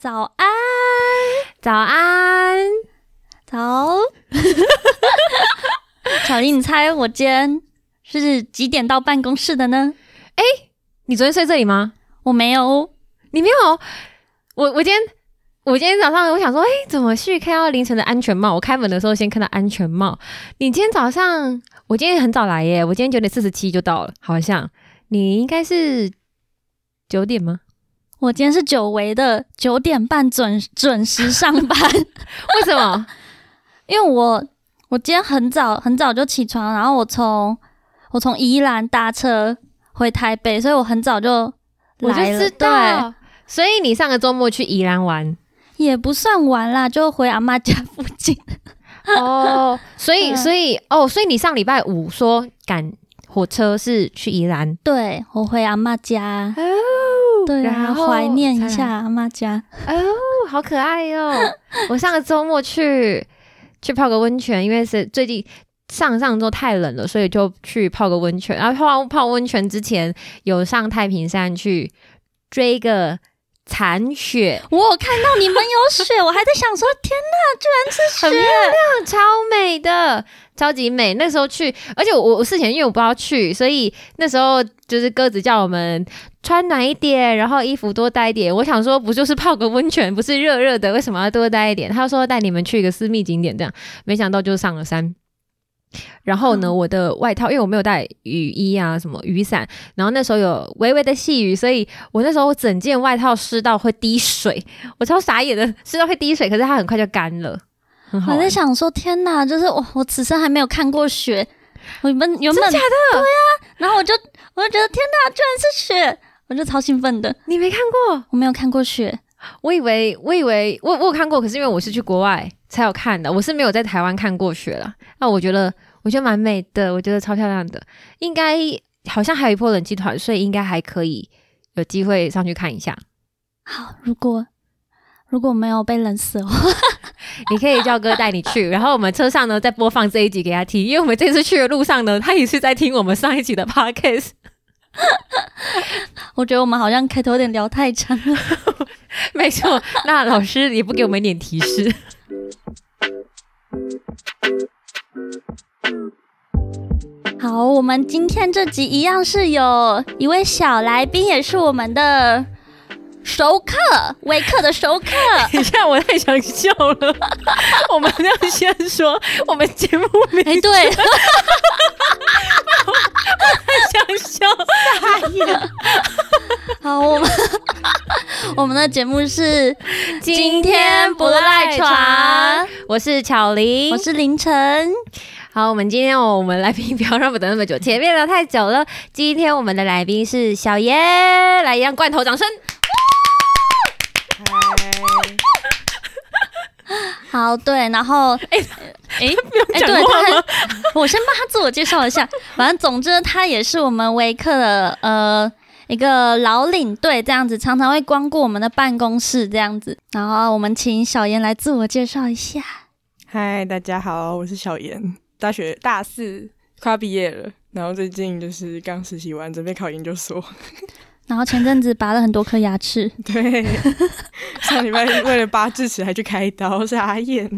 早安，早安，早。小林，你猜我今天是几点到办公室的呢？哎你昨天睡这里吗？我没有，你没有？我我今天我今天早上我想说，哎、怎么去看到凌晨的安全帽？我开门的时候先看到安全帽。你今天早上，我今天很早来耶，我今天九点四十七就到了，好像你应该是九点吗？我今天是久违的九点半准准时上班，为什么？因为我我今天很早很早就起床，然后我从我从宜兰搭车回台北，所以我很早就我就来了。知道。所以你上个周末去宜兰玩，也不算玩啦，就回阿妈家附近。哦，所以嗯所以哦，所以你上礼拜五说赶火车是去宜兰对我回阿妈家，哦，对啊，然后怀念一下阿妈家。哦，好可爱哟、我上个周末去去泡个温泉，因为是最近上上周太冷了，所以就去泡个温泉。然后泡泡温泉之前，有上太平山去追个残雪，我有看到你们有雪，我还在想说，天哪，居然是很漂亮！超美的，超级美。那时候去，而且我我事前因为我不知道去，所以那时候就是鸽子叫我们穿暖一点，然后衣服多带一点。我想说，不就是泡个温泉，不是热热的，为什么要多带一点？他说带你们去一个私密景点，这样没想到就上了山。然后呢，嗯我的外套因为我没有带雨衣啊，什么雨伞，然后那时候有微微的细雨，所以我那时候整件外套湿到会滴水，我超傻眼的，湿到会滴水，可是它很快就干了。我在想说，天哪，就是我，我此生还没有看过雪。我原本原本真假的？对啊，然后我就我就觉得天哪，居然是雪，我就超兴奋的。你没看过？我没有看过雪，我以为，我以为我我有看过，可是因为我是去国外才有看的，我是没有在台湾看过雪了。那我觉得，我觉得蛮美的，我觉得超漂亮的，应该好像还有一波冷气团，所以应该还可以有机会上去看一下。好，如果如果没有被冷死的话，你可以叫哥带你去，然后我们车上呢再播放这一集给他听，因为我们这次去的路上呢，他也是在听我们上一集的 podcast。我觉得我们好像开头有点聊太长了。没错，那老师也不给我们一点提示。好，我们今天这集一样是有一位小来宾，也是我们的熟客，微客的熟客。等一下，我太想笑了。我们要先说我们节目名哎、对，想笑，傻眼。好，我们我们的节目是今天不赖床，我是巧玲，我是凌晨。好，我们今天哦，我们来宾不要让我们等那么久，前面聊太久了。今天我们的来宾是小爷，来一样罐头掌声。好，对，然后哎哎哎，对他很，我先帮他自我介绍一下。反正总之，他也是我们维克的呃一个老领队，这样子常常会光顾我们的办公室这样子。然后我们请小严来自我介绍一下。嗨，大家好，我是小严，大学大四快要毕业了，然后最近就是刚实习完，准备考研究所。然后前阵子拔了很多颗牙齿，对，上礼拜为了拔智齿还去开刀，傻眼。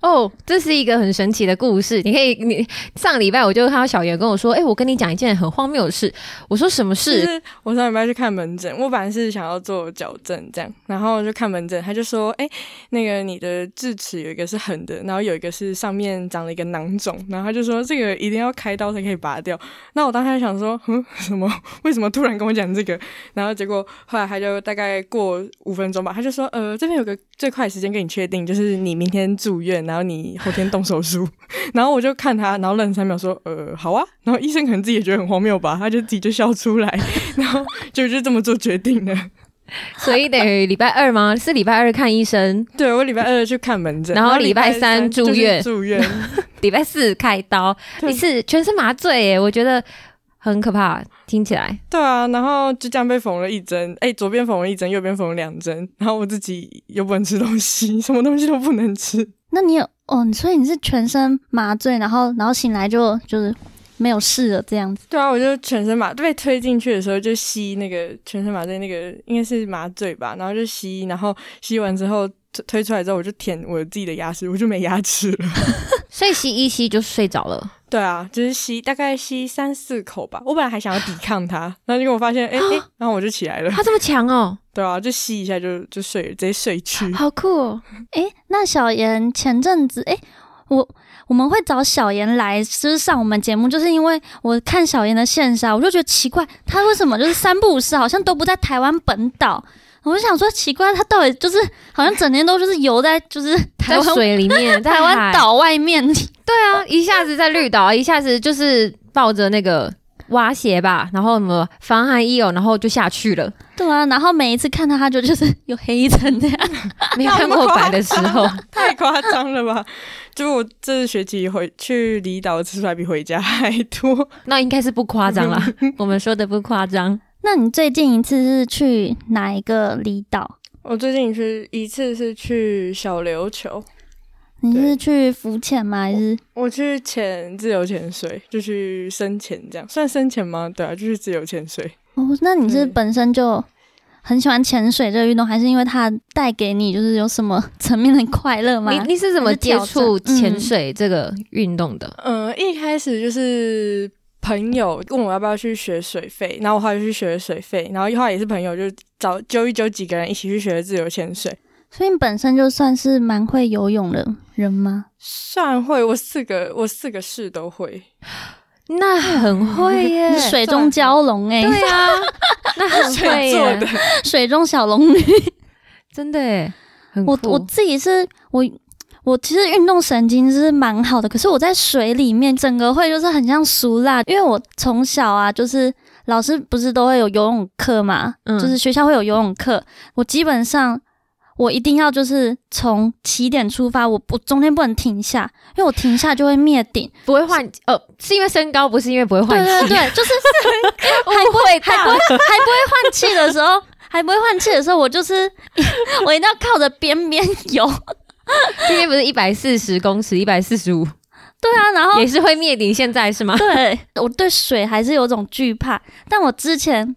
哦，这是一个很神奇的故事。你可以，你上礼拜我就看到小妍跟我说，哎、我跟你讲一件很荒谬的事。我说什么就事？是我上礼拜去看门诊，我本来是想要做矫正这样，然后就看门诊，他就说，哎、那个你的智齿有一个是横的，然后有一个是上面长了一个囊肿，然后他就说这个一定要开刀才可以拔掉。那我当时还想说，嗯，什么？为什么突然跟我讲这个？然后结果后来他就大概过五分钟吧，他就说，呃，这边有个最快时间跟你确定，就是你明天住院，然后你后天动手术。然后我就看他，然后愣三秒说，呃，好啊。然后医生可能自己也觉得很荒谬吧，他就自己就笑出来，然后就就这么做决定了。所以等于礼拜二吗？是礼拜二看医生，对我礼拜二去看门诊，然后礼礼拜三三住院住院。礼拜四开刀，对一次全身麻醉耶，我觉得很可怕，听起来。对啊，然后就这样被缝了一针，哎，左边缝了一针，右边缝了两针，然后我自己又不能吃东西，什么东西都不能吃。那你有哦？所以你是全身麻醉，然后然后醒来就就是没有事了这样子。对啊，我就全身麻被推进去的时候就吸那个全身麻醉，那个应该是麻醉吧，然后就吸，然后吸完之后推出来之后，我就舔我自己的牙齿，我就没牙齿了。所以吸一吸就睡着了。对啊，就是吸大概吸三四口吧。我本来还想要抵抗它，然后结果我发现，哎哎，然后我就起来了。它这么强哦？对啊，就吸一下就就睡了，直接睡去。好酷哦！哎，那小妍前阵子，哎，我我们会找小妍来就是上我们节目，就是因为我看小妍的线上，我就觉得奇怪，他为什么就是三不五时好像都不在台湾本岛。我就想说奇怪，他到底就是好像整天都就是游在就是在水里面，台湾岛外面。对啊，一下子在绿岛，一下子就是抱着那个蛙鞋吧，然后什么防寒衣哦，然后就下去了。对啊，然后每一次看到他就就是有黑一层这样，没有看过白的时候，太夸张了吧？就我这学期回去离岛次数还比回家还多，那应该是不夸张啦。我们说的不夸张。那你最近一次是去哪一个离岛？我最近去一次是去小琉球。你是去浮潜吗？还是我去潜自由潜水，就去深潜这样，算深潜吗？对啊，就是自由潜水。哦，那你是本身就很喜欢潜水这个运动，还是因为它带给你就是有什么 层面的快乐吗？你你是怎么接触潜水这个运动的？嗯，一开始就是。朋友问我要不要去学水费，然后我后来就去学水费，然后后来也是朋友就找揪一揪几个人一起去学自由潜水。所以你本身就算是蛮会游泳的人吗？算会，我四个我四个式都会，那很会耶，水中蛟龙哎，对啊，那很会耶，水中小龙女，真的哎，我我自己是我。我其实运动神经是蛮好的，可是我在水里面整个会就是很像熟辣，因为我从小啊，就是老师不是都会有游泳课嘛，就是学校会有游泳课，我基本上我一定要就是从起点出发，我我中间不能停下，因为我停下就会灭顶，不会换呃，是因为身高，不是因为不会换气，对对对，就是 还不会还不会还不会换气的时候，还不会换气的时候，我就是 我一定要靠着边边游。今天不是一百四十公尺，一百四十五，对啊，然后也是会灭顶。现在是吗？对，我对水还是有种惧怕，但我之前，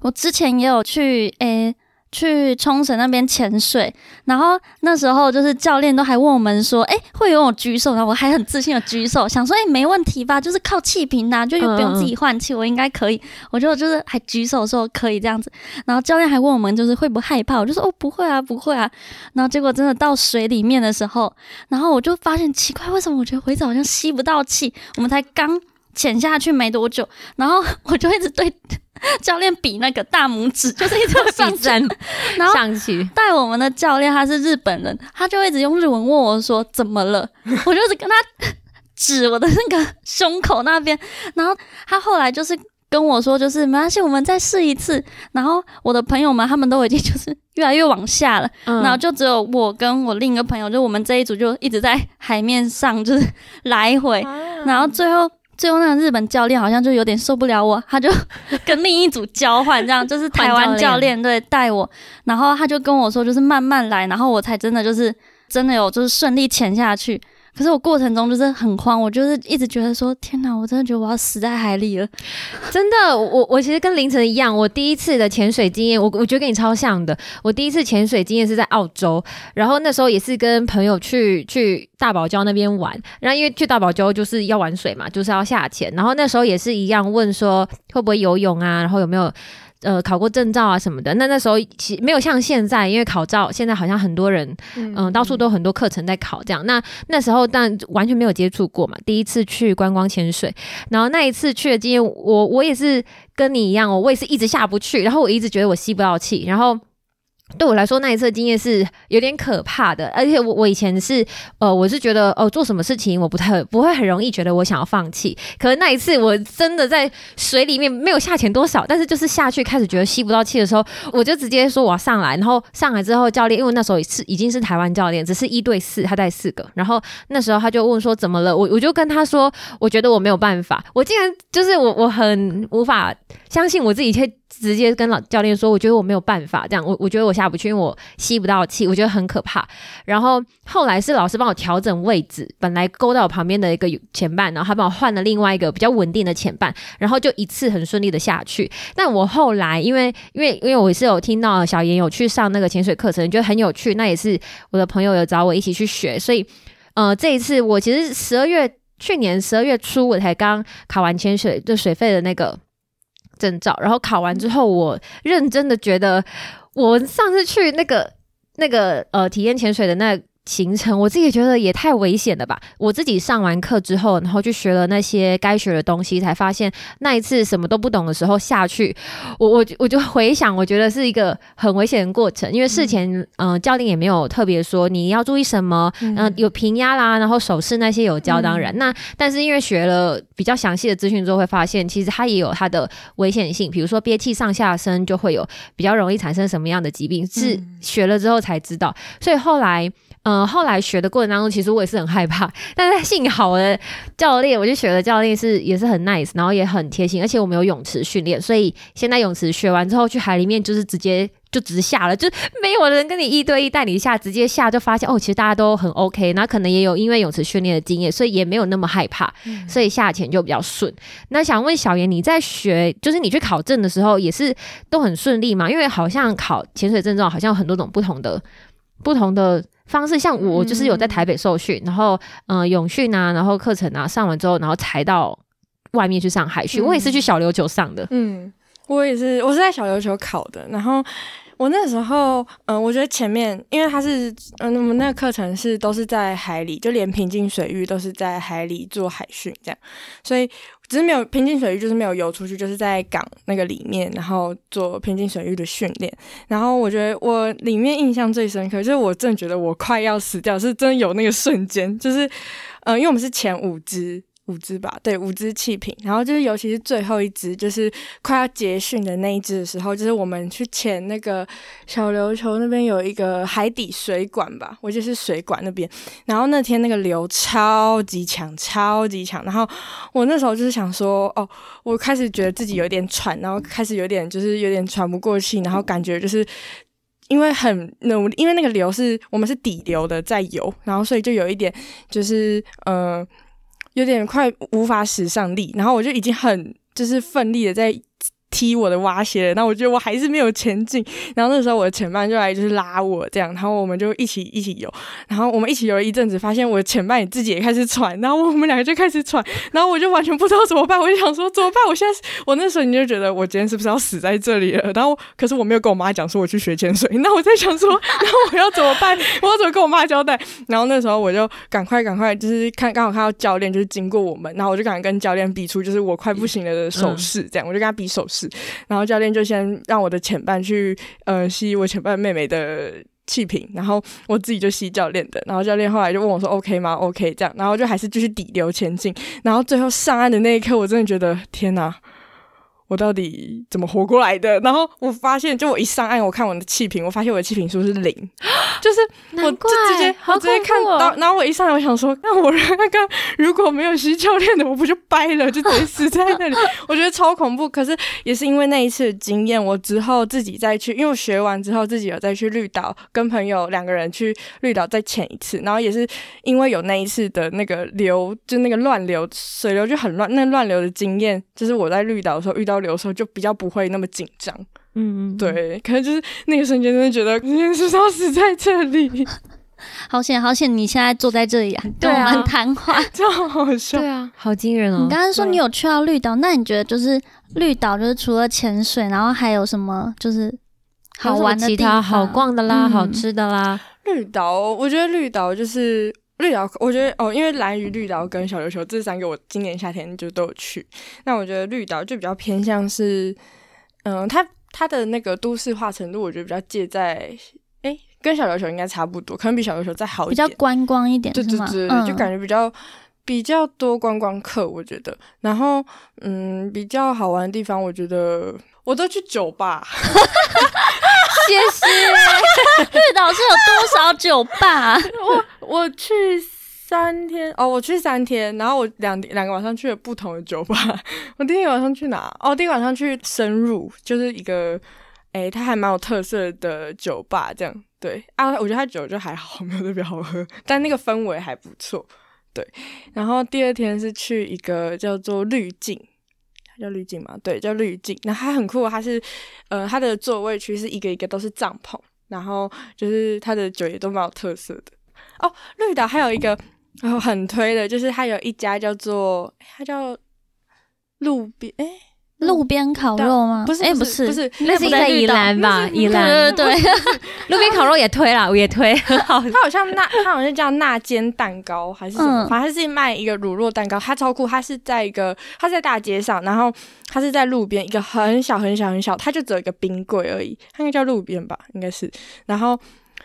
我之前也有去诶。去冲绳那边潜水，然后那时候就是教练都还问我们说：“哎，会游泳举手。”然后我还很自信的举手，想说：“哎，没问题吧？就是靠气瓶呐，就又不用自己换气，我应该可以。”我就就是还举手说可以这样子。然后教练还问我们就是会不害怕，我就说：“哦，不会啊，不会啊。”然后结果真的到水里面的时候，然后我就发现奇怪，为什么我觉得回子好像吸不到气？我们才刚潜下去没多久，然后 我就一直对。教练比那个大拇指，就是一直上山，然后上去带我们的教练他是日本人，他就一直用日文问我说怎么了，我就一直跟他指我的那个胸口那边，然后他后来就是跟我说，就是没关系，我们再试一次。然后我的朋友们他们都已经就是越来越往下了，然后就只有我跟我另一个朋友，就我们这一组就一直在海面上就是来回，然后最后。最后那个日本教练好像就有点受不了我，他就 跟另一组交换，这样就是台湾教练对带我，然后他就跟我说就是慢慢来，然后我才真的就是真的有就是顺利潜下去。可是我过程中就是很慌，我就是一直觉得说天哪，我真的觉得我要死在海里了。真的，我我其实跟凌晨一样，我第一次的潜水经验，我我觉得跟你超像的。我第一次潜水经验是在澳洲，然后那时候也是跟朋友去去大堡礁那边玩，然后因为去大堡礁就是要玩水嘛，就是要下潜，然后那时候也是一样问说会不会游泳啊，然后有没有。呃，考过证照啊什么的，那那时候其没有像现在，因为考照现在好像很多人，嗯，到处都很多课程在考这样。那那时候但完全没有接触过嘛，第一次去观光潜水，然后那一次去的经验，我我也是跟你一样，我我也是一直下不去，然后我一直觉得我吸不到气，然后。对我来说，那一次经验是有点可怕的，而且我我以前是呃，我是觉得哦，做什么事情我不太不会很容易觉得我想要放弃。可是那一次我真的在水里面没有下潜多少，但是就是下去开始觉得吸不到气的时候，我就直接说我要上来。然后上来之后，教练因为那时候是已经是台湾教练，只是一对四，他带四个。然后那时候他就问说怎么了？我我就跟他说，我觉得我没有办法。我竟然就是我我很无法相信我自己，直接跟老教练说，我觉得我没有办法这样，我我觉得我下不去，因为我吸不到气，我觉得很可怕。然后后来是老师帮我调整位置，本来勾到我旁边的一个前半，然后他帮我换了另外一个比较稳定的前半，然后就一次很顺利的下去。但我后来因为因为因为我是有听到小严有去上那个潜水课程，觉得很有趣，那也是我的朋友有找我一起去学，所以呃这一次我其实十二月。去年十二月初，我才刚考完潜水就水费的那个证照，然后考完之后，我认真的觉得，我上次去那个那个呃体验潜水的那。行程我自己觉得也太危险了吧！我自己上完课之后，然后去学了那些该学的东西，才发现那一次什么都不懂的时候下去，我我我就回想，我觉得是一个很危险的过程，因为事前嗯教练也没有特别说你要注意什么，嗯。有平压啦，然后手势那些有教，当然。那但是因为学了比较详细的资讯之后，会发现其实它也有它的危险性，比如说憋气上下身就会有比较容易产生什么样的疾病，是学了之后才知道，所以后来。嗯，后来学的过程当中，其实我也是很害怕，但是幸好我的教练，我就学的教练是也是很 nice，然后也很贴心，而且我们有泳池训练，所以现在泳池学完之后去海里面就是直接就直下了，就没有人跟你一对一带你下，直接下就发现哦，其实大家都很 OK，那可能也有因为泳池训练的经验，所以也没有那么害怕，所以下潜就比较顺。那想问小严，你在学就是你去考证的时候也是都很顺利吗？因为好像考潜水证照好像有很多种不同的不同的。方式像我就是有在台北受训，然后嗯泳训啊，然后课程啊上完之后，然后才到外面去上海训。我也是去小琉球上的，嗯，我也是，我是在小琉球考的。然后我那时候，嗯，我觉得前面因为它是，嗯，我们那个课程是都是在海里，就连平静水域都是在海里做海训这样，所以。只是没有平静水域，就是没有游出去，就是在港那个里面，然后做平静水域的训练。然后我觉得我里面印象最深刻，就是我真的觉得我快要死掉，是真有那个瞬间，就是，嗯，因为我们是前五支。五支吧，对，五支气瓶。然后就是，尤其是最后一只，就是快要结训的那一只的时候，就是我们去潜那个小琉球那边有一个海底水管吧，我就是水管那边。然后那天那个流超级强，超级强。然后我那时候就是想说，哦，我开始觉得自己有点喘，然后开始有点就是有点喘不过气，然后感觉就是因为很努力，因为那个流是我们是底流的在游，然后所以就有一点就是呃。有点快无法使上力，然后我就已经很就是奋力的在。踢我的蛙鞋，那我觉得我还是没有前进，然后那时候我的前伴就来就是拉我这样，然后我们就一起一起游，然后我们一起游了一阵子，发现我的前伴也自己也开始喘，然后我们两个就开始喘，然后我就完全不知道怎么办，我就想说怎么办？我现在我那时候你就觉得我今天是不是要死在这里了？然后可是我没有跟我妈讲说我去学潜水，那我在想说，那我要怎么办？我要怎么跟我妈交代？然后那时候我就赶快赶快就是看刚好看到教练就是经过我们，然后我就赶快跟教练比出就是我快不行了的手势，这样我就跟他比手势。然后教练就先让我的前半去呃吸我前半妹妹的气瓶，然后我自己就吸教练的。然后教练后来就问我说：“OK 吗？”“OK。”这样，然后就还是继续底流前进。然后最后上岸的那一刻，我真的觉得天哪！我到底怎么活过来的？然后我发现，就我一上岸，我看我的气瓶，我发现我的气瓶数是零，就是我就直接我直接看到，然后我一上来，我想说，那我那个如果没有吸教练的，我不就掰了，就直接死在那里？我觉得超恐怖。可是也是因为那一次经验，我之后自己再去，因为我学完之后自己有再去绿岛，跟朋友两个人去绿岛再潜一次，然后也是因为有那一次的那个流，就那个乱流水流就很乱，那乱流的经验，就是我在绿岛的时候遇到。有时候就比较不会那么紧张，嗯，对，可能就是那个瞬间，真的觉得今天是要死在这里，好险好险！你现在坐在这里啊，跟我们谈话，超好笑，对啊，好惊人哦！你刚刚说你有去到绿岛，那你觉得就是绿岛，就是除了潜水，然后还有什么就是好玩的、其他好逛的啦、好吃的啦？绿岛，我觉得绿岛就是。绿岛，我觉得哦，因为蓝屿、绿岛跟小琉球这三个，我今年夏天就都有去。那我觉得绿岛就比较偏向是，嗯，它它的那个都市化程度，我觉得比较介在，哎，跟小琉球应该差不多，可能比小琉球再好一点，比较观光一点，对对对，就感觉比较比较多观光客，我觉得。然后，嗯，比较好玩的地方，我觉得我都去酒吧。谢谢。绿岛是有多少酒吧？我我去三天哦，我去三天，然后我两两个晚上去了不同的酒吧。我第一个晚上去哪？哦，第一个晚上去深入，就是一个，哎，它还蛮有特色的酒吧，这样对啊。我觉得它酒就还好，没有特别好喝，但那个氛围还不错。对，然后第二天是去一个叫做滤镜，叫滤镜嘛？对，叫滤镜。那它很酷，它是呃，它的座位区是一个一个都是帐篷，然后就是它的酒也都蛮有特色的。哦，绿岛还有一个然后很推的，就是它有一家叫做它叫路边哎。路边烤肉吗？不是，哎，不是，不是，那是在宜兰吧？宜兰，对 路边烤肉也推了，我也推，很好。它好像那，它好像叫那间蛋糕还是什么？反正是卖一个乳酪蛋糕，它超酷。它是在一个，它在大街上，然后它是在路边一个很小很小很小，它就只有一个冰柜而已。它应该叫路边吧？应该是。然后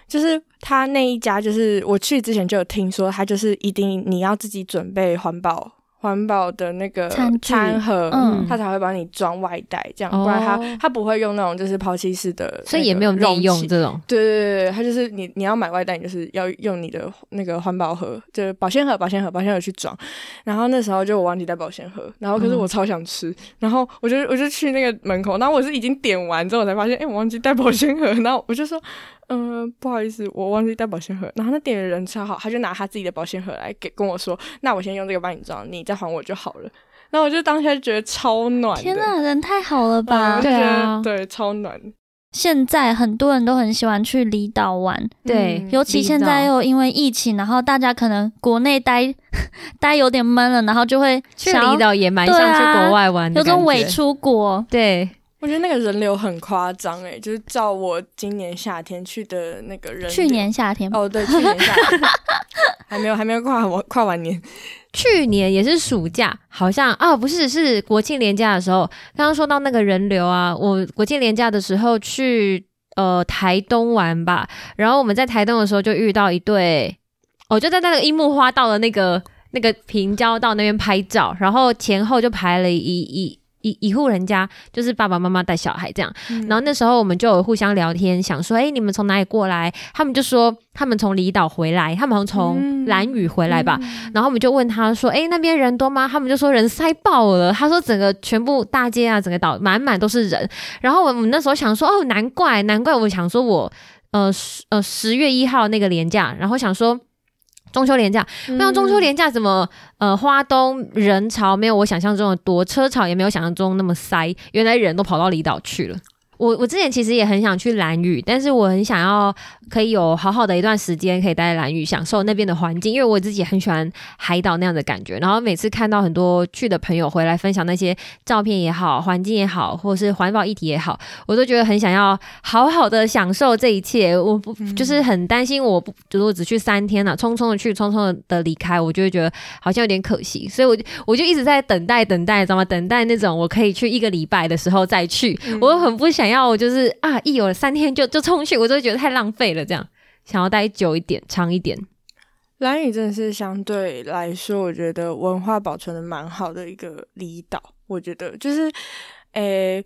就是它那一家，就是我去之前就有听说，它就是一定你要自己准备环保。环保的那个餐盒，嗯，他才会帮你装外带，这样，不然他他不会用那种就是抛弃式的，所以也没有内用这种。对对对对，他就是你你要买外带，你就是要用你的那个环保盒，就是保鲜盒，保鲜盒，保鲜盒去装。然后那时候就我忘记带保鲜盒，然后可是我超想吃，然后我就我就去那个门口，然后我是已经点完之后才发现，哎，我忘记带保鲜盒，然后我就说。嗯，不好意思，我忘记带保鲜盒。然后那店员人超好，他就拿他自己的保鲜盒来给跟我说：“那我先用这个帮你装，你再还我就好了。”然后我就当下就觉得超暖。天呐，人太好了吧？对啊，对，超暖。现在很多人都很喜欢去离岛玩，对，尤其现在又因为疫情，然后大家可能国内待待有点闷了，然后就会去离岛，也蛮想去国外玩，有种伪出国，对。我觉得那个人流很夸张哎，就是照我今年夏天去的那个人，去年夏天？哦，对，去年夏天。还没有还没有跨完跨完年，去年也是暑假，好像啊不是是国庆连假的时候，刚刚说到那个人流啊，我国庆连假的时候去呃台东玩吧，然后我们在台东的时候就遇到一对，哦就在那个樱木花道的那个那个平交道那边拍照，然后前后就排了一一。一一户人家就是爸爸妈妈带小孩这样，然后那时候我们就有互相聊天，想说，哎，你们从哪里过来？他们就说他们从离岛回来，他们好像从蓝屿回来吧。然后我们就问他说，哎，那边人多吗？他们就说人塞爆了。他说整个全部大街啊，整个岛满满都是人。然后我们那时候想说，哦，难怪难怪，我想说我呃十呃十月一号那个年假，然后想说。中秋连假，那中秋连假怎么？呃，花东人潮没有我想象中的多，车潮也没有想象中那么塞。原来人都跑到离岛去了。我我之前其实也很想去蓝屿，但是我很想要可以有好好的一段时间可以待在蓝屿，享受那边的环境，因为我自己很喜欢海岛那样的感觉。然后每次看到很多去的朋友回来分享那些照片也好，环境也好，或者是环保议题也好，我都觉得很想要好好的享受这一切。我不就是很担心，我不如果只去三天了，匆匆的去，匆匆的离开，我就会觉得好像有点可惜。所以，我我就一直在等待，等待，知道吗？等待那种我可以去一个礼拜的时候再去。我很不想。想要就是啊，一有三天就就冲去，我就会觉得太浪费了。这样想要待久一点、长一点。蓝屿真的是相对来说，我觉得文化保存的蛮好的一个离岛。我觉得就是，诶，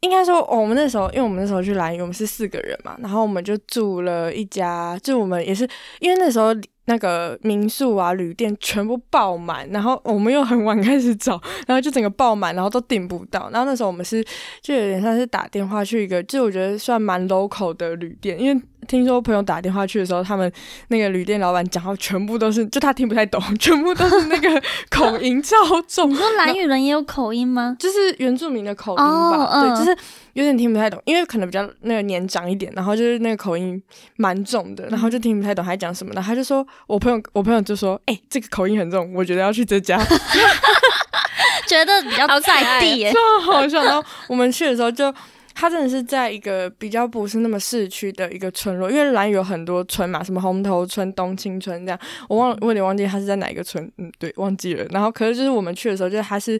应该说我们那时候，因为我们那时候去蓝屿，我们是四个人嘛，然后我们就住了一家，就我们也是因为那时候。那个民宿啊、旅店全部爆满，然后我们又很晚开始找，然后就整个爆满，然后都订不到。然后那时候我们是就有点像是打电话去一个，就我觉得算蛮 local 的旅店，因为听说朋友打电话去的时候，他们那个旅店老板讲话全部都是，就他听不太懂，全部都是那个口音超重。你说蓝雨人也有口音吗？就是原住民的口音吧？对，就是。有点听不太懂，因为可能比较那个年长一点，然后就是那个口音蛮重的，然后就听不太懂他讲什么。然后他就说，我朋友，我朋友就说，哎，这个口音很重，我觉得要去这家，觉得比较在地，超好笑。然后我们去的时候，就他真的是在一个比较不是那么市区的一个村落，因为兰屿有很多村嘛，什么红头村、东青村这样，我忘，我有点忘记他是在哪一个村，嗯，对，忘记了。然后可是就是我们去的时候，就是他是。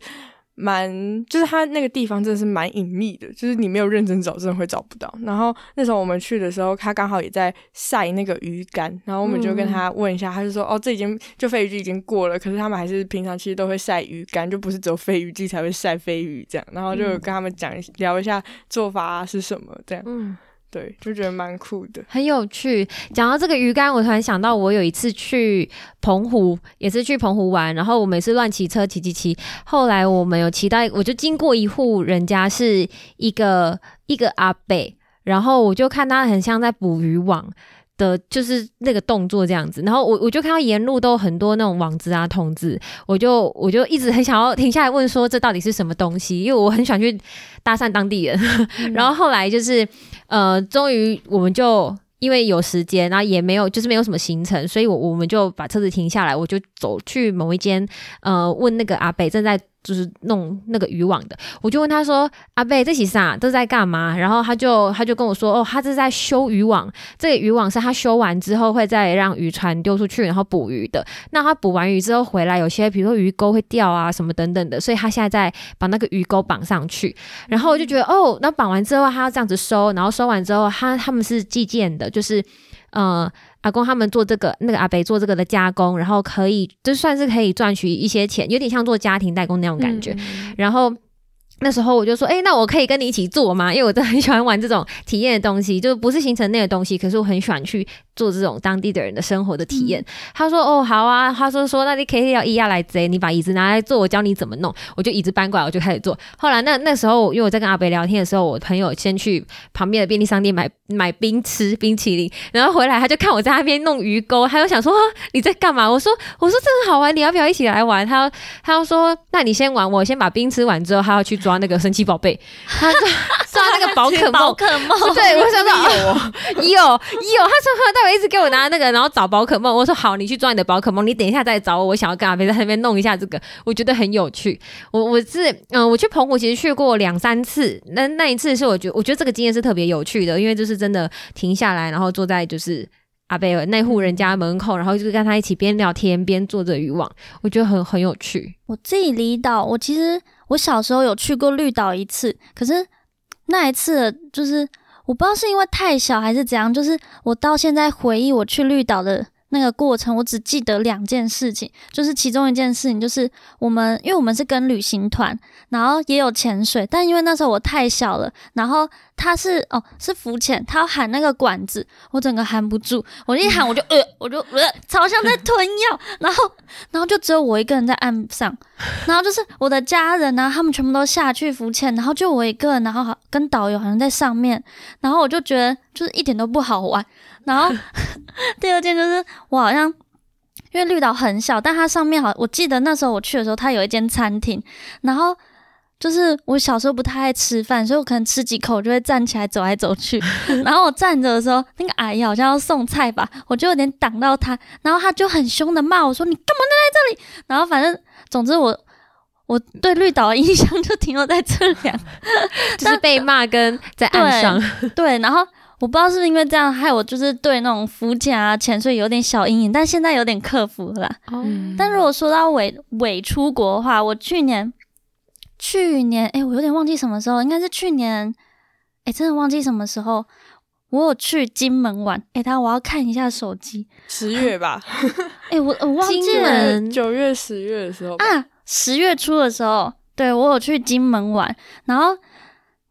蛮，就是它那个地方真的是蛮隐秘的，就是你没有认真找，真的会找不到。然后那时候我们去的时候，他刚好也在晒那个鱼干，然后我们就跟他问一下，他就说：“哦，这已经就飞鱼季已经过了，可是他们还是平常其实都会晒鱼干，就不是只有飞鱼季才会晒飞鱼这样。”然后就跟他们讲聊一下做法啊是什么这样。嗯，对，就觉得蛮酷的，很有趣。讲到这个鱼竿，我突然想到，我有一次去澎湖，也是去澎湖玩，然后我每次乱骑车，骑骑骑。后来我们有骑到，我就经过一户人家，是一个一个阿伯，然后我就看他很像在捕鱼网。的就是那个动作这样子，然后我我就看到沿路都很多那种网子啊、筒子，我就我就一直很想要停下来问说这到底是什么东西，因为我很喜欢去搭讪当地人。然后后来就是呃，终于我们就因为有时间，然后也没有就是没有什么行程，所以我我们就把车子停下来，我就走去某一间呃问那个阿北正在。就是弄那个渔网的，我就问他说：“阿贝，这是啥？都在干嘛？”然后他就他就跟我说：“哦，他这是在修渔网。这个渔网是他修完之后会再让渔船丢出去，然后捕鱼的。那他捕完鱼之后回来，有些比如说鱼钩会掉啊什么等等的，所以他现在在把那个鱼钩绑上去。然后我就觉得，哦，那绑完之后他要这样子收，然后收完之后他他们是计件的，就是呃。”阿公他们做这个，那个阿北做这个的加工，然后可以就算是可以赚取一些钱，有点像做家庭代工那种感觉，然后。那时候我就说，哎，那我可以跟你一起做吗？因为我真的很喜欢玩这种体验的东西，就不是行程内的东西，可是我很喜欢去做这种当地的人的生活的体验。他说，哦，好啊。他说，说那你可以要一亚来贼，你把椅子拿来坐，我教你怎么弄。我就椅子搬过来，我就开始做。后来那那时候，因为我在跟阿北聊天的时候，我朋友先去旁边的便利商店买买冰吃冰淇淋，然后回来他就看我在那边弄鱼钩，他就想说你在干嘛？我说我说这很好玩，你要不要一起来玩？他他要说那你先玩，我先把冰吃完之后，他要去抓那个神奇宝贝，他抓抓那个宝可梦，宝可梦，对我想到有有有，他从头到尾一直给我拿那个，然后找宝可梦。我说好，你去抓你的宝可梦，你等一下再找我，我想要跟阿飞在那边弄一下这个，我觉得很有趣。我我是嗯，我去澎湖其实去过两三次，那那一次是我觉我觉得这个经验是特别有趣的，因为就是真的停下来，然后坐在就是阿贝尔那户人家门口，然后就是跟他一起边聊天边做着渔网，我觉得很很有趣。我自己离岛，我其实。我小时候有去过绿岛一次，可是那一次就是我不知道是因为太小还是怎样，就是我到现在回忆我去绿岛的。那个过程我只记得两件事情，就是其中一件事情就是我们，因为我们是跟旅行团，然后也有潜水，但因为那时候我太小了，然后他是哦是浮潜，他要喊那个管子，我整个喊不住，我一喊我就呃我就呃超像在吞药，然后然后就只有我一个人在岸上，然后就是我的家人啊，他们全部都下去浮潜，然后就我一个人，然后好跟导游好像在上面，然后我就觉得就是一点都不好玩。然后 第二件就是我好像因为绿岛很小，但它上面好，我记得那时候我去的时候，它有一间餐厅。然后就是我小时候不太爱吃饭，所以我可能吃几口就会站起来走来走去。然后我站着的时候，那个阿姨好像要送菜吧，我就有点挡到她，然后她就很凶的骂我说：“你干嘛站在这里？”然后反正总之我我对绿岛的印象就停留在这两，就是被骂跟在岸上对，然后。我不知道是不是因为这样害我，就是对那种浮潜啊、潜水有点小阴影，但现在有点克服了。哦。但如果说到伪伪出国的话，我去年去年哎，我有点忘记什么时候，应该是去年哎，真的忘记什么时候，我有去金门玩。哎，他我要看一下手机，十月吧？哎，我我忘记了，九月、十月的时候啊，十月初的时候，对我有去金门玩，然后。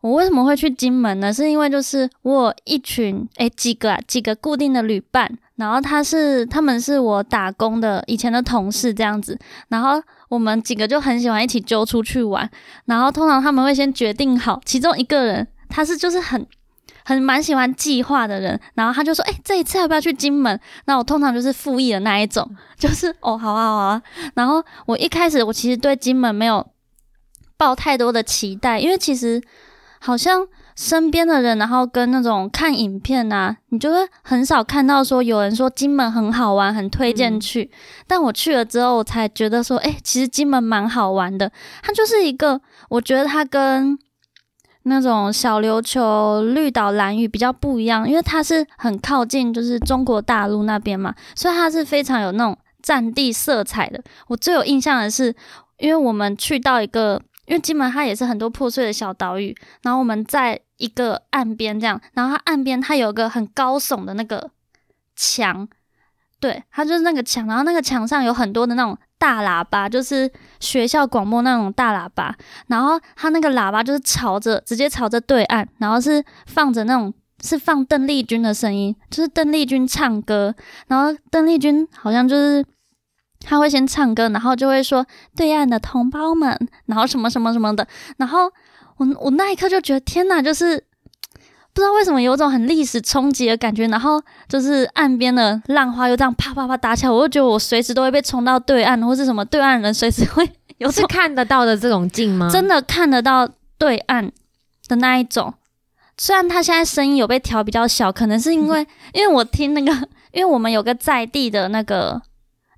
我为什么会去金门呢？是因为就是我有一群诶几个啊几个固定的旅伴，然后他是他们是我打工的以前的同事这样子，然后我们几个就很喜欢一起揪出去玩，然后通常他们会先决定好，其中一个人他是就是很很蛮喜欢计划的人，然后他就说诶这一次要不要去金门？那我通常就是复议的那一种，就是哦好啊好啊，然后我一开始我其实对金门没有抱太多的期待，因为其实。好像身边的人，然后跟那种看影片啊，你就会很少看到说有人说金门很好玩，很推荐去。但我去了之后，我才觉得说，哎，其实金门蛮好玩的。它就是一个，我觉得它跟那种小琉球、绿岛、蓝屿比较不一样，因为它是很靠近就是中国大陆那边嘛，所以它是非常有那种战地色彩的。我最有印象的是，因为我们去到一个。因为金门它也是很多破碎的小岛屿，然后我们在一个岸边这样，然后它岸边它有个很高耸的那个墙，对，它就是那个墙，然后那个墙上有很多的那种大喇叭，就是学校广播那种大喇叭，然后它那个喇叭就是朝着直接朝着对岸，然后是放着那种是放邓丽君的声音，就是邓丽君唱歌，然后邓丽君好像就是他会先唱歌，然后就会说对岸的同胞们，然后什么什么什么的，然后我我那一刻就觉得天哪，就是不知道为什么有种很历史冲击的感觉，然后就是岸边的浪花又这样啪啪啪打起来，我就觉得我随时都会被冲到对岸，或是什么对岸人随时会 有是看得到的这种镜吗？真的看得到对岸的那一种。虽然他现在声音有被调比较小，可能是因为 因为我听那个，因为我们有个在地的那个，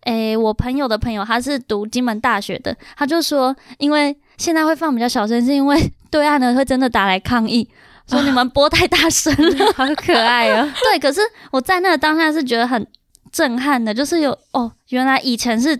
诶，我朋友的朋友，他是读金门大学的，他就说，因为现在会放比较小声，是因为 对岸的会真的打来抗议，说你们播太大声了，好可爱啊。对，可是我在那个当下是觉得很震撼的，就是有哦，原来以前是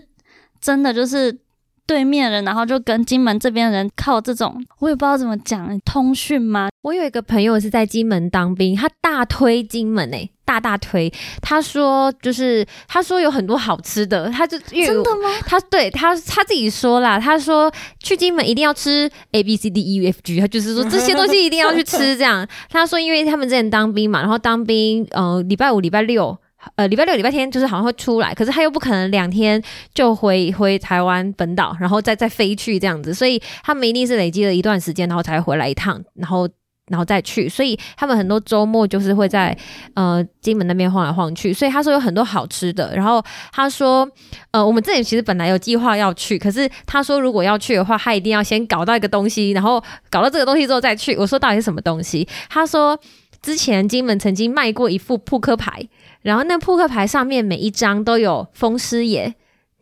真的就是。对面人，然后就跟金门这边人靠这种，我也不知道怎么讲，通讯吗？我有一个朋友是在金门当兵，他大推金门诶，大大推。他说就是他说有很多好吃的，他就真的吗？他对他他自己说啦，他说去金门一定要吃 A B C D E F G，他就是说这些东西一定要去吃。这样 他说，因为他们之前当兵嘛，然后当兵，呃，礼拜五、礼拜六。呃，礼拜六、礼拜天就是好像会出来，可是他又不可能两天就回回台湾本岛，然后再再飞去这样子，所以他们一定是累积了一段时间，然后才回来一趟，然后然后再去，所以他们很多周末就是会在呃金门那边晃来晃去，所以他说有很多好吃的，然后他说呃我们这里其实本来有计划要去，可是他说如果要去的话，他一定要先搞到一个东西，然后搞到这个东西之后再去。我说到底是什么东西？他说之前金门曾经卖过一副扑克牌。然后那扑克牌上面每一张都有风师爷。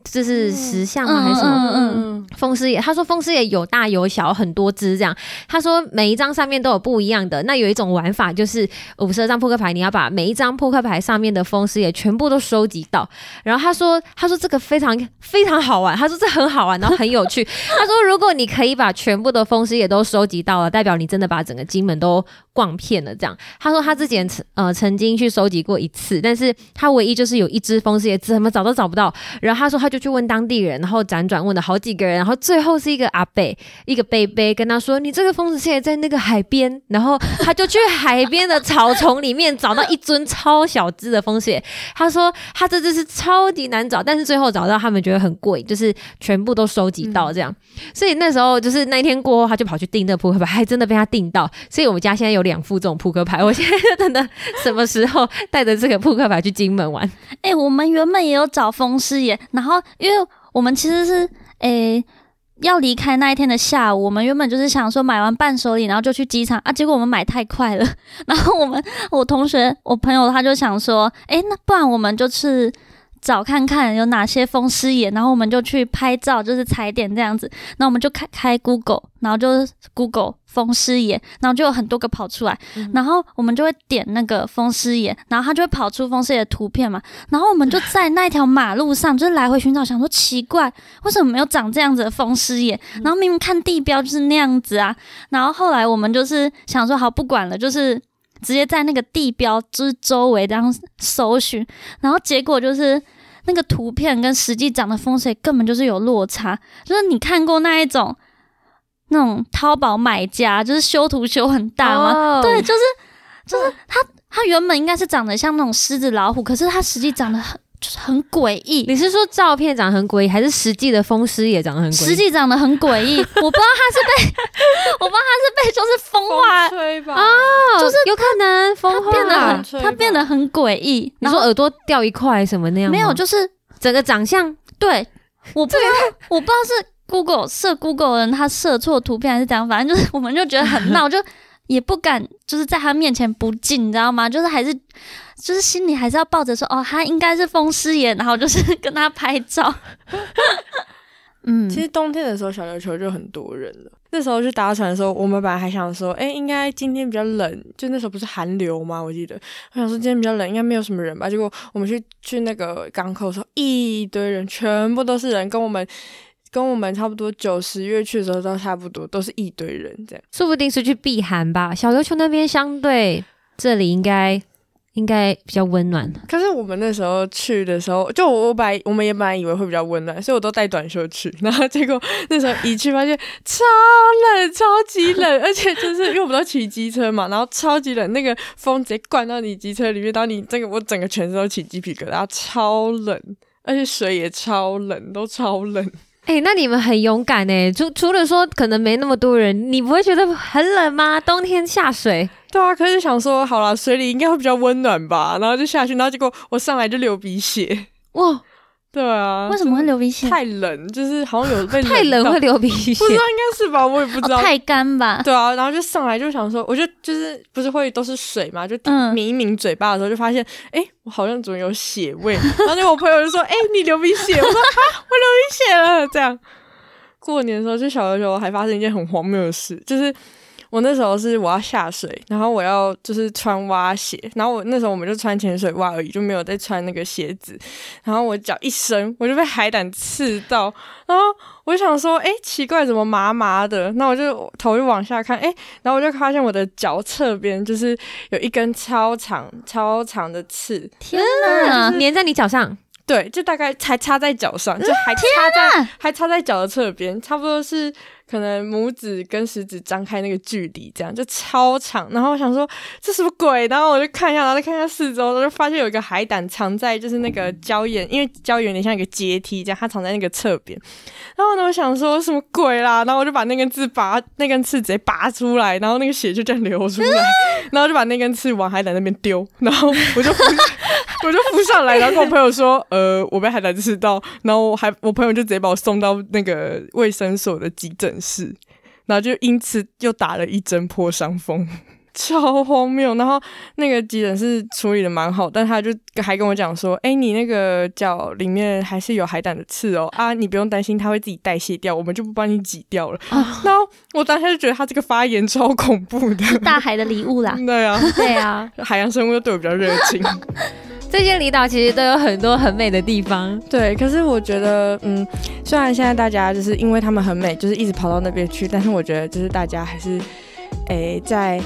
这是石像吗？还是什么？嗯嗯，风师爷，他说风师爷有大有小，很多只这样。他说每一张上面都有不一样的。那有一种玩法就是五十二张扑克牌，你要把每一张扑克牌上面的风师爷全部都收集到。然后他说，他说这个非常非常好玩。他说这很好玩，然后很有趣。他说如果你可以把全部的风师爷都收集到了，代表你真的把整个金门都逛遍了。这样，他说他之前曾呃曾经去收集过一次，但是他唯一就是有一只风蟹怎么找都找不到。然后他说他。就去问当地人，然后辗转问了好几个人，然后最后是一个阿贝，一个贝贝跟他说：“你这个疯子现在在那个海边。”然后他就去海边的草丛里面找到一尊超小只的风蟹。他说他这只是超级难找，但是最后找到，他们觉得很贵，就是全部都收集到这样。所以那时候就是那一天过后，他就跑去订那扑克牌，还真的被他订到。所以我们家现在有两副这种扑克牌，我现在等等什么时候带着这个扑克牌去金门玩？哎，我们原本也有找风师爷，然后。因为我们其实是诶要离开那一天的下午，我们原本就是想说买完伴手礼，然后就去机场啊。结果我们买太快了，然后我们我同学我朋友他就想说，诶，那不然我们就去找看看有哪些风师爷，然后我们就去拍照，就是踩点这样子。那我们就开开 Google，然后就 Google。风师爷，然后就有很多个跑出来，然后我们就会点那个风师爷，然后他就会跑出风师爷的图片嘛，然后我们就在那条马路上就是来回寻找，想说奇怪，为什么没有长这样子的风师爷？然后明明看地标就是那样子啊，然后后来我们就是想说好不管了，就是直接在那个地标之周围这样搜寻，然后结果就是那个图片跟实际长的风水根本就是有落差，就是你看过那一种。那种淘宝买家就是修图修很大吗？对，就是就是他他原本应该是长得像那种狮子老虎，可是他实际长得很就是很诡异。你是说照片长得很诡异，还是实际的风师也长得很诡异？实际长得很诡异，我不知道他是被 我不知道他是被就是风化吹吧啊，就是有可能风化变得很他变得很诡异。你说耳朵掉一块什么那样？没有，就是整个长相对，我不知道我不知道是。Google 设 Google 人他设错图片还是怎样，反正就是我们就觉得很闹，就也不敢就是在他面前不敬，你知道吗？就是还是就是心里还是要抱着说哦，他应该是风湿炎，然后就是 跟他拍照。嗯，其实冬天的时候小琉球就很多人了。那时候去搭船的时候，我们本来还想说，哎，应该今天比较冷，就那时候不是寒流吗？我记得我想说今天比较冷，应该没有什么人吧。结果我们去去那个港口的时候，一堆人，全部都是人，跟我们。跟我们差不多，九十月去的时候都差不多，都是一堆人这样，说不定是去避寒吧。小琉球那边相对这里应该应该比较温暖。可是我们那时候去的时候，就我我本来我们也本来以为会比较温暖，所以我都带短袖去，然后结果那时候一去发现超冷，超级冷，而且就是因为我们都骑机车嘛，然后超级冷，那个风直接灌到你机车里面，然后你这个我整个全身都起鸡皮疙瘩，超冷，而且水也超冷，都超冷。哎、那你们很勇敢哎！除除了说可能没那么多人，你不会觉得很冷吗？冬天下水，对啊，可是想说好了，水里应该会比较温暖吧，然后就下去，然后结果我上来就流鼻血。哇，对啊，为什么会流鼻血？太冷，就是好像有被 太冷会流鼻血不。知道应该是吧，我也不知道。哦太干吧？对啊，然后就上来就想说，我就就是不是会都是水嘛，就嗯抿一抿嘴巴的时候，就发现，哎、我好像怎么有血味。然后就我朋友就说，哎、你流鼻血。我说，啊，我流鼻血了。这样，过年的时候，就小的时候还发生一件很荒谬的事，就是我那时候是我要下水，然后我要就是穿蛙鞋，然后我那时候我们就穿潜水袜而已，就没有再穿那个鞋子。然后我脚一伸，我就被海胆刺到，然后我就想说，哎、奇怪，怎么麻麻的？那我就头就往下看，哎、然后我就发现我的脚侧边就是有一根超长、超长的刺，天哪！粘在你脚上，对，就大概才插在脚上，就还插在还插在脚的侧边，差不多是可能拇指跟食指张开那个距离，这样就超长。然后我想说这什么鬼？然后我就看一下，然后再看一下四周，然后就发现有一个海胆藏在就是那个礁岩，因为礁岩有点像一个阶梯这样，它藏在那个侧边。然后呢，我想说什么鬼啦？然后我就把那根刺拔，那根刺直接拔出来，然后那个血就这样流出来，然后就把那根刺往海胆那边丢，然后我就我就浮上来，然后跟我朋友说，呃，我被海胆刺到，然后我还我朋友就直接把我送到那个卫生所的急诊是，然后就因此又打了一针破伤风。超荒谬，然后那个急诊室处理的蛮好，但他就还跟我讲说，哎、你那个脚里面还是有海胆的刺哦，啊，你不用担心，它会自己代谢掉，我们就不帮你挤掉了。然后我当下就觉得他这个发言超恐怖的，大海的礼物啦。对啊，对啊，海洋生物都对我比较热情。这些离岛其实都有很多很美的地方。对，可是我觉得，嗯，虽然现在大家就是因为他们很美，就是一直跑到那边去，但是我觉得就是大家还是，诶，在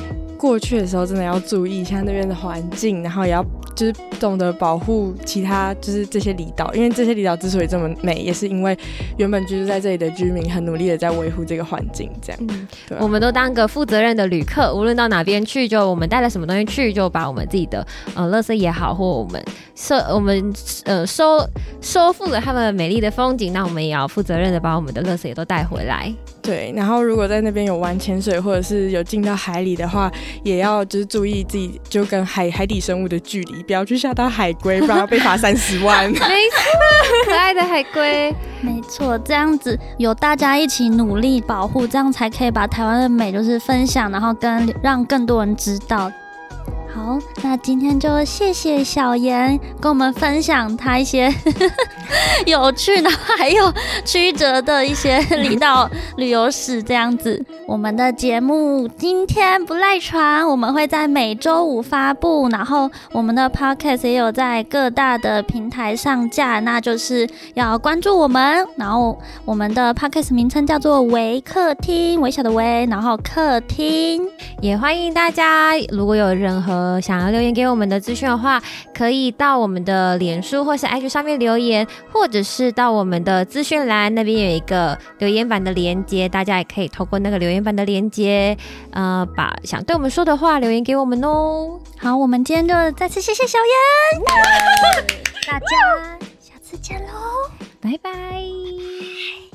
过去的时候真的要注意一下那边的环境，然后也要就是懂得保护其他就是这些离岛，因为这些离岛之所以这么美，也是因为原本居住在这里的居民很努力的在维护这个环境，这样。嗯，对啊我们都当个负责任的旅客，无论到哪边去，就我们带了什么东西去，就把我们自己的呃垃圾也好，或我们收我们呃收收复了他们美丽的风景，那我们也要负责任的把我们的垃圾也都带回来。对，然后如果在那边有玩潜水，或者是有进到海里的话，也要就是注意自己就跟海海底生物的距离，不要去吓到海龟，不然要被罚三十万。没错，可爱的海龟。没错，这样子有大家一起努力保护，这样才可以把台湾的美就是分享，然后跟让更多人知道。好，那今天就谢谢小妍跟我们分享她一些 有趣的，还有曲折的一些离岛旅游史，这样子。我们的节目今天不赖床，我们会在每周五发布，然后我们的 podcast 也有在各大的平台上架，那就是要关注我们。然后我们的 podcast 名称叫做“微客厅”，微小的微，然后客厅。也欢迎大家，如果有任何想要留言给我们的资讯的话，可以到我们的脸书或是 IG 上面留言，或者是到我们的资讯栏那边有一个留言板的连接大家也可以透过那个留言板的连接呃把想对我们说的话留言给我们哦。好我们今天就再次谢谢小妍 大家下次见喽。拜拜。